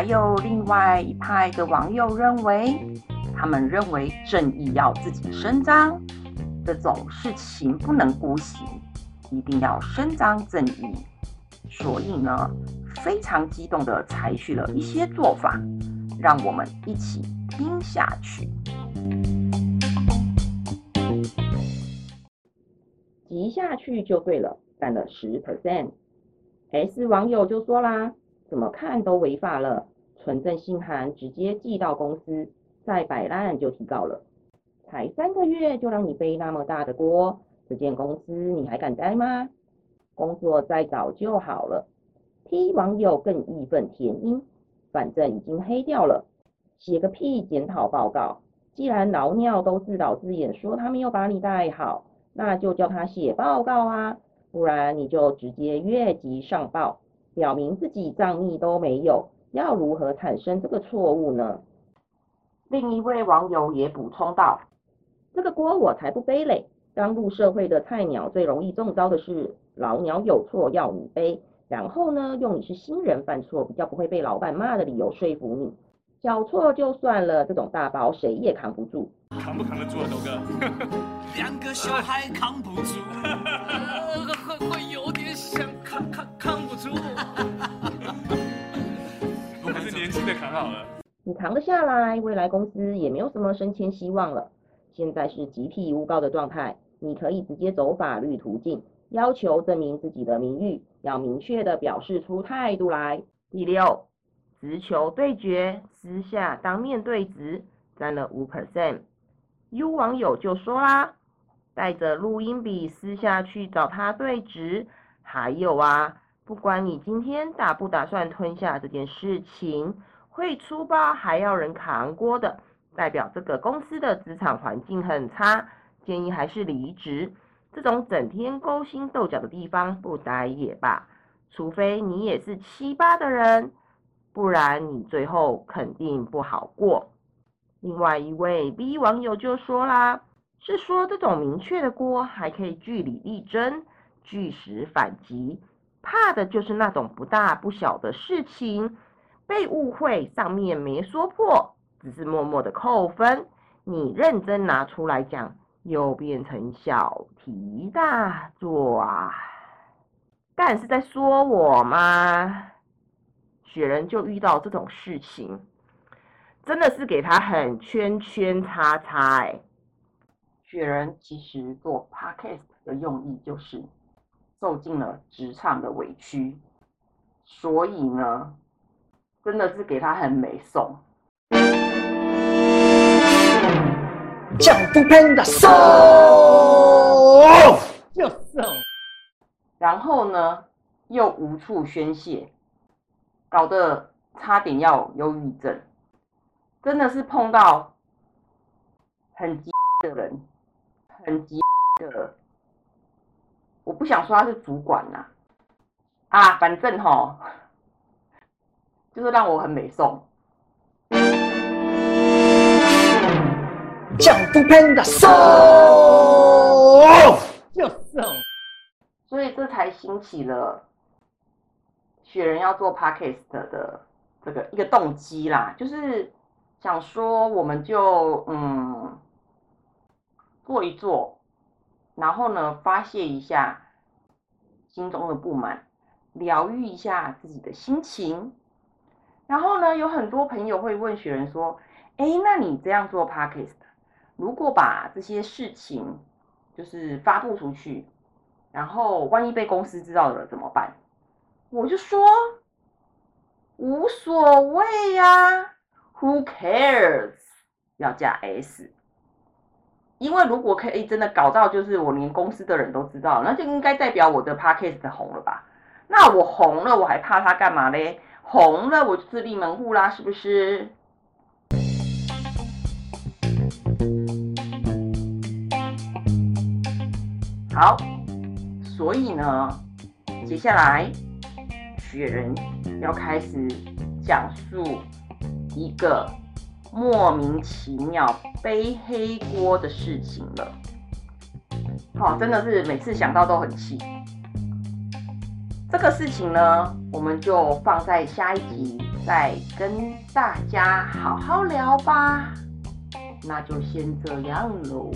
还有另外一派的网友认为，他们认为正义要自己伸张，这种事情不能姑息，一定要伸张正义。所以呢，非常激动的采取了一些做法，让我们一起听下去。急下去就对了，占了十 percent。S 网友就说啦，怎么看都违法了，存证信函直接寄到公司，再摆烂就提告了。才三个月就让你背那么大的锅，这间公司你还敢待吗？工作再找就好了。T 网友更义愤填膺，反正已经黑掉了，写个屁检讨报告！既然老鸟都自导自演说他没有把你带好。那就叫他写报告啊，不然你就直接越级上报，表明自己账密都没有，要如何产生这个错误呢？另一位网友也补充道：“这个锅我才不背嘞！刚入社会的菜鸟最容易中招的是老鸟有错要你背，然后呢用你是新人犯错比较不会被老板骂的理由说服你，小错就算了，这种大包谁也扛不住。”扛不扛得住啊，豆哥？两个小孩扛不住，扛得下来，未来公司也没有什么升迁希望了。现在是集体诬告的状态，你可以直接走法律途径，要求证明自己的名誉，要明确的表示出态度来。第六，直球对决，私下当面对质，占了五 percent。U 网友就说啦，带着录音笔私下去找他对质。还有啊，不管你今天打不打算吞下这件事情，会出包还要人扛锅的，代表这个公司的职场环境很差，建议还是离职。这种整天勾心斗角的地方不待也罢，除非你也是七八的人，不然你最后肯定不好过。另外一位 B 网友就说啦，是说这种明确的锅还可以据理力争，据实反击，怕的就是那种不大不小的事情，被误会上面没说破，只是默默的扣分，你认真拿出来讲，又变成小题大做啊！但是在说我吗？雪人就遇到这种事情。真的是给他很圈圈叉叉哎！雪人其实做 podcast 的用意就是受尽了职场的委屈，所以呢，真的是给他很美送。降不喷的送，就送。然后呢，又无处宣泄，搞得差点要忧郁症。真的是碰到很急的人，很急的，我不想说他是主管呐，啊，反正吼，就是让我很美送。降不喷的送，就送。所以这才兴起了雪人要做 podcast 的这个一个动机啦，就是。想说，我们就嗯做一做，然后呢发泄一下心中的不满，疗愈一下自己的心情。然后呢，有很多朋友会问雪人说：“哎，那你这样做 podcast，如果把这些事情就是发布出去，然后万一被公司知道了怎么办？”我就说无所谓呀。Who cares？要加 s，因为如果可以真的搞到，就是我连公司的人都知道，那就应该代表我的 podcast 红了吧？那我红了，我还怕他干嘛嘞？红了我就自立门户啦，是不是？好，所以呢，接下来雪人要开始讲述。一个莫名其妙背黑锅的事情了，好，真的是每次想到都很气。这个事情呢，我们就放在下一集再跟大家好好聊吧。那就先这样喽。